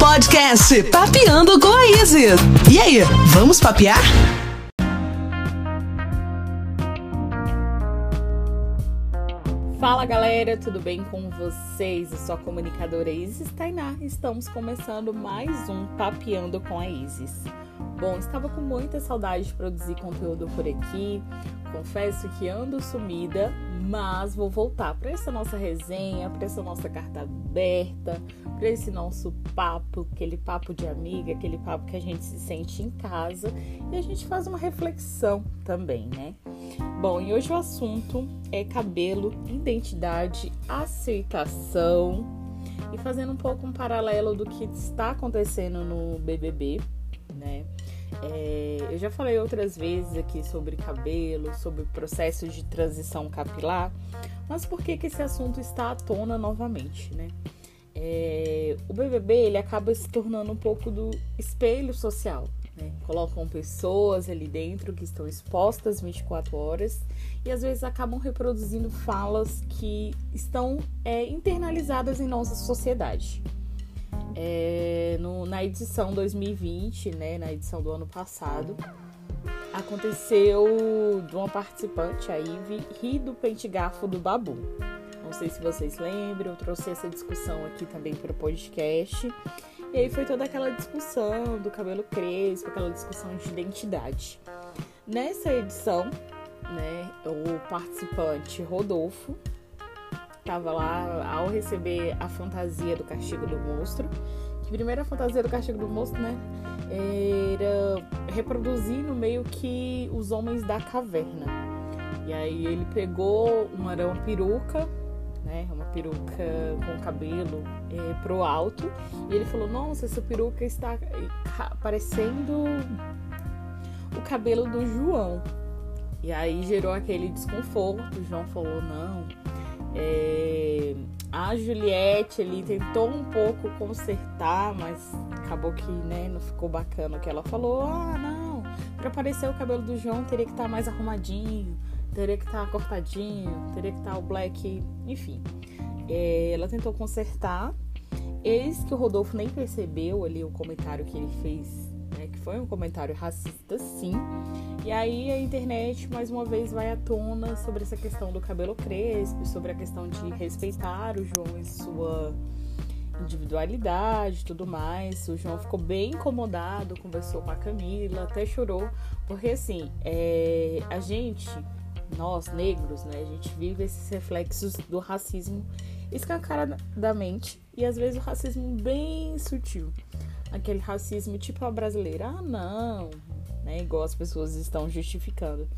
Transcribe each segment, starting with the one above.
Podcast Papeando com a Isis. E aí, vamos papear? Fala galera, tudo bem com vocês? Eu sou a comunicadora Isis Tainá. Estamos começando mais um Papeando com a Isis. Bom, estava com muita saudade de produzir conteúdo por aqui. Confesso que ando sumida, mas vou voltar para essa nossa resenha, para essa nossa carta aberta, para esse nosso papo, aquele papo de amiga, aquele papo que a gente se sente em casa e a gente faz uma reflexão também, né? Bom, e hoje o assunto é cabelo, identidade, aceitação e fazendo um pouco um paralelo do que está acontecendo no BBB, né? É, eu já falei outras vezes aqui sobre cabelo, sobre processo de transição capilar, mas por que, que esse assunto está à tona novamente, né? É, o BBB ele acaba se tornando um pouco do espelho social. Né? Colocam pessoas ali dentro que estão expostas 24 horas e às vezes acabam reproduzindo falas que estão é, internalizadas em nossa sociedade. É, no, na edição 2020, né, na edição do ano passado, aconteceu de uma participante, a Ive, rir do pente garfo do Babu. Não sei se vocês lembram, eu trouxe essa discussão aqui também para o podcast. E aí foi toda aquela discussão do cabelo crespo, aquela discussão de identidade. Nessa edição, né, o participante Rodolfo estava lá ao receber a fantasia do castigo do monstro. Que primeira fantasia do castigo do monstro, né? Era reproduzindo meio que os homens da caverna. E aí ele pegou uma, uma peruca, né? Uma peruca com cabelo é, pro alto. E ele falou: Nossa, essa peruca está parecendo o cabelo do João. E aí gerou aquele desconforto. O João falou: Não, é, a Juliette ali tentou um pouco consertar, mas acabou que né, não ficou bacana o que ela falou. Ah, não, para parecer o cabelo do João teria que estar tá mais arrumadinho, teria que estar tá cortadinho, teria que estar tá o black, enfim. É, ela tentou consertar. Eis que o Rodolfo nem percebeu ali o comentário que ele fez né, que foi um comentário racista, sim. E aí a internet mais uma vez vai à tona sobre essa questão do cabelo crespo, sobre a questão de respeitar o João em sua individualidade e tudo mais. O João ficou bem incomodado, conversou com a Camila, até chorou, porque assim, é, a gente, nós negros, né, a gente vive esses reflexos do racismo escancaradamente e às vezes o racismo bem sutil aquele racismo tipo a brasileira. Ah, não, né? Igual as pessoas estão justificando.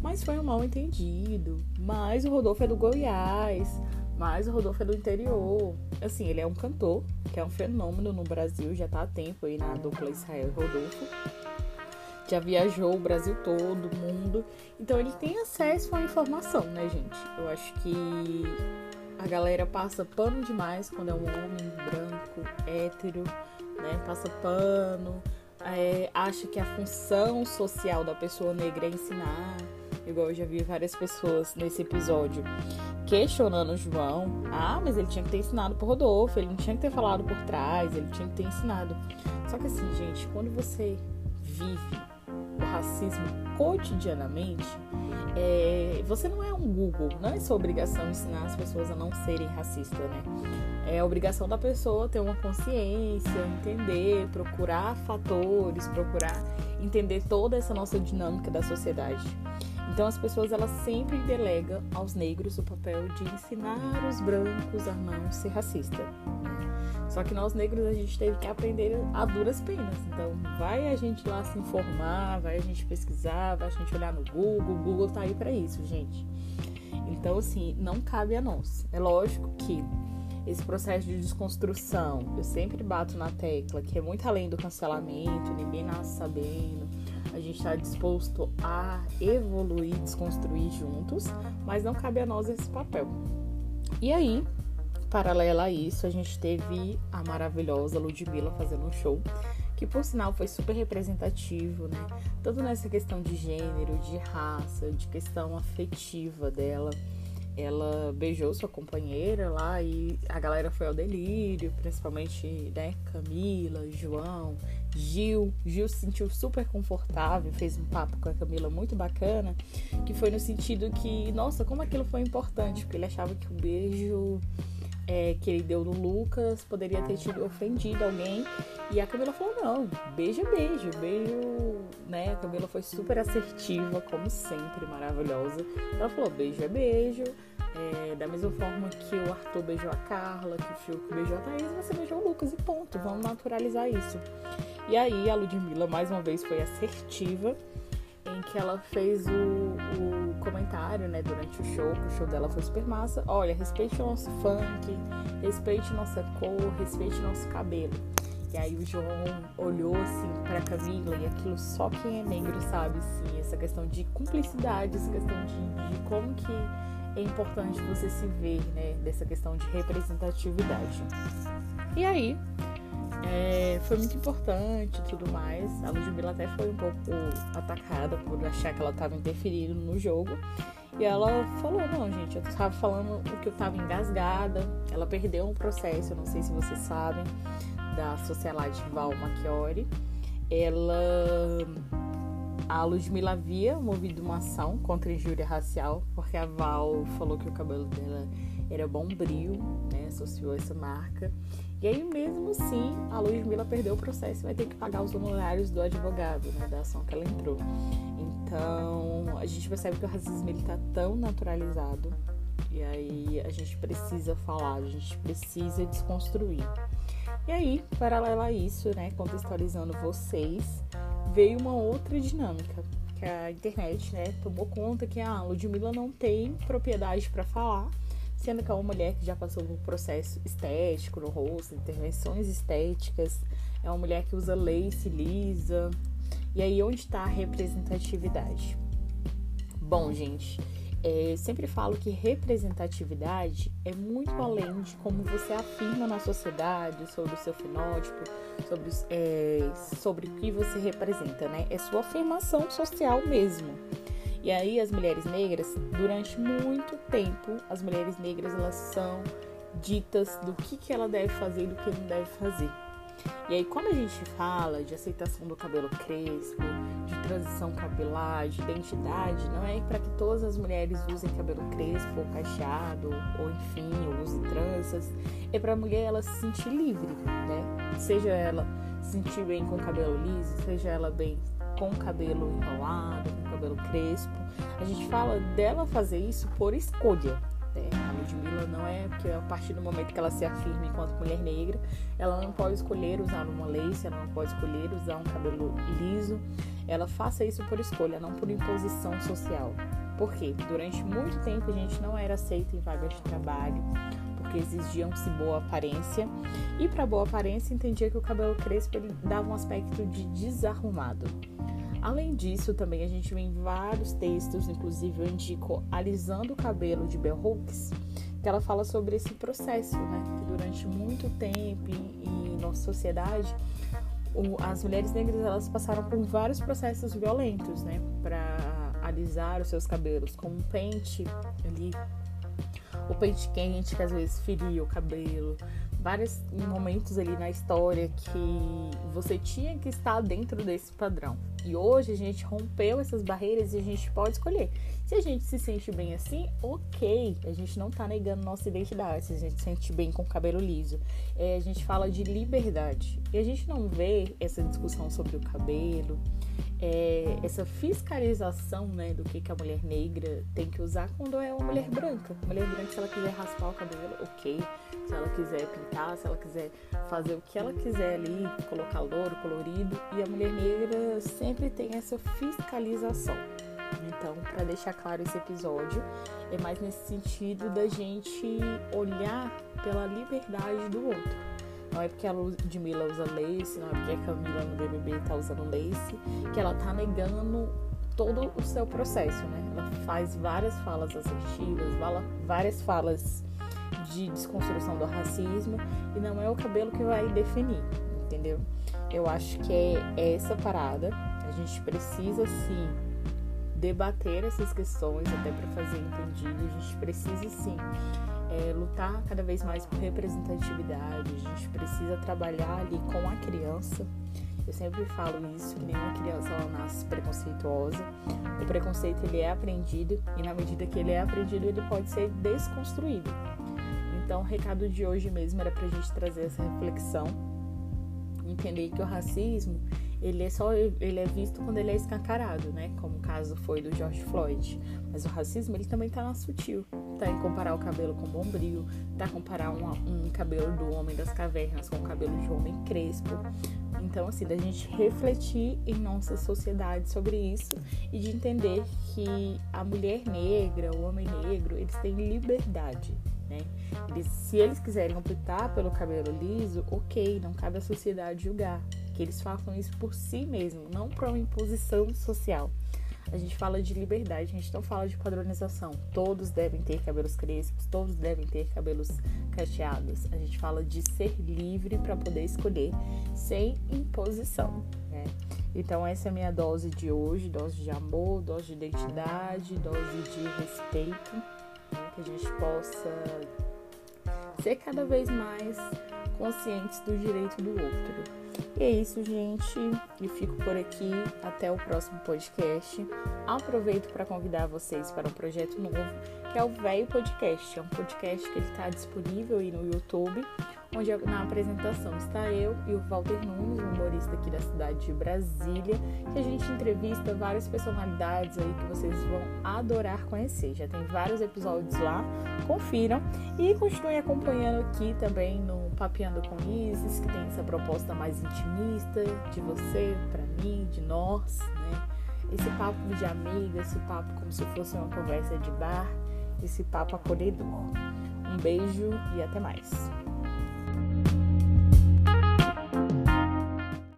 Mas foi um mal entendido. Mas o Rodolfo é do Goiás. Mas o Rodolfo é do interior. Assim, ele é um cantor, que é um fenômeno no Brasil, já tá há tempo aí na dupla Israel Rodolfo. Já viajou o Brasil todo, o mundo. Então ele tem acesso à informação, né, gente? Eu acho que a galera passa pano demais quando é um homem branco, hétero, né? Passa pano, é, acha que a função social da pessoa negra é ensinar. Igual eu já vi várias pessoas nesse episódio questionando o João. Ah, mas ele tinha que ter ensinado por Rodolfo, ele não tinha que ter falado por trás, ele tinha que ter ensinado. Só que assim, gente, quando você vive o racismo cotidianamente, é, você não é um Google, não é sua obrigação ensinar as pessoas a não serem racistas, né? É obrigação da pessoa ter uma consciência, entender, procurar fatores, procurar entender toda essa nossa dinâmica da sociedade. Então as pessoas elas sempre delegam aos negros o papel de ensinar os brancos a não ser racista. Só que nós negros a gente teve que aprender a duras penas. Então, vai a gente lá se informar, vai a gente pesquisar, vai a gente olhar no Google. O Google tá aí para isso, gente. Então, assim, não cabe a nós. É lógico que esse processo de desconstrução, eu sempre bato na tecla que é muito além do cancelamento, ninguém nasce sabendo. A gente está disposto a evoluir, desconstruir juntos, mas não cabe a nós esse papel. E aí, paralela a isso, a gente teve a maravilhosa Ludmilla fazendo um show, que por sinal foi super representativo, né? Tanto nessa questão de gênero, de raça, de questão afetiva dela. ela beijou sua companheira lá e a galera foi ao delírio, principalmente, né, Camila, João, Gil. Gil se sentiu super confortável, fez um papo com a Camila muito bacana, que foi no sentido que, nossa, como aquilo foi importante, porque ele achava que o beijo é, que ele deu no Lucas poderia ter tido ofendido alguém. E a Camila falou: não, beijo beijo, beijo, né? A Camila foi super assertiva, como sempre, maravilhosa. Ela falou: beijo é beijo. É, da mesma forma que o Arthur beijou a Carla, que o Fiuk beijou a Thaís, você beijou o Lucas e ponto. Vamos naturalizar isso. E aí a Ludmilla mais uma vez foi assertiva em que ela fez o comentário, né, durante o show, que o show dela foi super massa. Olha, respeite o nosso funk, respeite nossa cor, respeite nosso cabelo. E aí o João olhou assim para Camila e aquilo só quem é negro sabe, assim, essa questão de cumplicidade, essa questão de, de como que é importante você se ver, né, dessa questão de representatividade. E aí, é, foi muito importante e tudo mais. A Ludmilla até foi um pouco atacada por achar que ela estava interferindo no jogo. E ela falou, não, gente, eu estava falando que eu estava engasgada. Ela perdeu um processo, eu não sei se vocês sabem, da socialite Val Machiori. Ela... A Ludmilla havia movido uma ação contra injúria racial, porque a Val falou que o cabelo dela era bombril, né? Associou essa marca. E aí, mesmo assim, a Luiz Mila perdeu o processo e vai ter que pagar os honorários do advogado, né, da ação que ela entrou. Então, a gente percebe que o racismo ele tá tão naturalizado e aí a gente precisa falar, a gente precisa desconstruir. E aí, paralelo a isso, né, contextualizando vocês, veio uma outra dinâmica, que a internet, né, tomou conta que a Ludmilla não tem propriedade para falar sendo que é uma mulher que já passou por um processo estético no rosto, intervenções estéticas, é uma mulher que usa lace lisa. E aí, onde está a representatividade? Bom, gente, é, sempre falo que representatividade é muito além de como você afirma na sociedade sobre o seu fenótipo, sobre, é, sobre o que você representa, né? É sua afirmação social mesmo. E aí as mulheres negras, durante muito tempo, as mulheres negras elas são ditas do que, que ela deve fazer e do que não deve fazer. E aí quando a gente fala de aceitação do cabelo crespo, de transição capilar, de identidade, não é para que todas as mulheres usem cabelo crespo ou cacheado, ou enfim, ou usem tranças. É para a mulher ela se sentir livre, né? Seja ela se sentir bem com o cabelo liso, seja ela bem com o cabelo enrolado, com o cabelo crespo. A gente fala dela fazer isso por escolha. Né? A Ludmilla não é porque a partir do momento que ela se afirma enquanto mulher negra, ela não pode escolher usar uma lace, ela não pode escolher usar um cabelo liso. Ela faça isso por escolha, não por imposição social. Por quê? Durante muito tempo a gente não era aceita em vagas de trabalho, porque exigiam-se boa aparência. E para boa aparência entendia que o cabelo crespo ele dava um aspecto de desarrumado. Além disso, também a gente vê em vários textos, inclusive eu indico Alisando o Cabelo de Bell Hooks, que ela fala sobre esse processo, né? Que durante muito tempo em, nossa sociedade, o, as mulheres negras elas passaram por vários processos violentos, né? Para alisar os seus cabelos, com um pente ali, o pente quente que às vezes feria o cabelo, vários momentos ali na história que você tinha que estar dentro desse padrão. E hoje a gente rompeu essas barreiras e a gente pode escolher. Se a gente se sente bem assim, ok. A gente não tá negando nossa identidade. Se a gente se sente bem com o cabelo liso. É, a gente fala de liberdade. E a gente não vê essa discussão sobre o cabelo, é, essa fiscalização né, do que, que a mulher negra tem que usar quando é uma mulher branca. Mulher branca, se ela quiser raspar o cabelo, ok se ela quiser pintar, se ela quiser fazer o que ela quiser ali, colocar louro, colorido. E a mulher negra sempre tem essa fiscalização. Então, para deixar claro esse episódio, é mais nesse sentido da gente olhar pela liberdade do outro. Não é porque a Ludmilla usa lace, não é porque a Camila no BBB tá usando lace, que ela tá negando todo o seu processo, né? Ela faz várias falas assertivas, várias falas de desconstrução do racismo e não é o cabelo que vai definir, entendeu? Eu acho que é essa parada. A gente precisa sim debater essas questões até para fazer entendido. A gente precisa sim é, lutar cada vez mais por representatividade, a gente precisa trabalhar ali com a criança. Eu sempre falo isso, que nenhuma criança ela nasce preconceituosa. O preconceito ele é aprendido e na medida que ele é aprendido ele pode ser desconstruído. Então o recado de hoje mesmo era para a gente trazer essa reflexão, entender que o racismo ele é só ele é visto quando ele é escancarado, né? Como o caso foi do George Floyd. Mas o racismo ele também tá na sutil, tá em comparar o cabelo com bombril, tá comparar um, um cabelo do homem das cavernas com o cabelo de um homem crespo. Então, assim, da gente refletir em nossa sociedade sobre isso e de entender que a mulher negra, o homem negro, eles têm liberdade, né? Eles, se eles quiserem optar pelo cabelo liso, ok, não cabe à sociedade julgar que eles façam isso por si mesmo, não para uma imposição social. A gente fala de liberdade, a gente não fala de padronização. Todos devem ter cabelos crespos, todos devem ter cabelos cacheados. A gente fala de ser livre para poder escolher sem imposição. Né? Então, essa é a minha dose de hoje: dose de amor, dose de identidade, dose de respeito. Que a gente possa ser cada vez mais conscientes do direito do outro. E é isso, gente. E fico por aqui. Até o próximo podcast. Aproveito para convidar vocês para um projeto novo, que é o Velho Podcast. É um podcast que está disponível aí no YouTube, onde na apresentação está eu e o Walter Nunes, um humorista aqui da cidade de Brasília, que a gente entrevista várias personalidades aí que vocês vão adorar conhecer. Já tem vários episódios lá, confiram e continuem acompanhando aqui também no Papeando com Isis, que tem essa proposta mais intimista de você, para mim, de nós, né? Esse papo de amiga, esse papo como se fosse uma conversa de bar, esse papo acolhedor. Um beijo e até mais.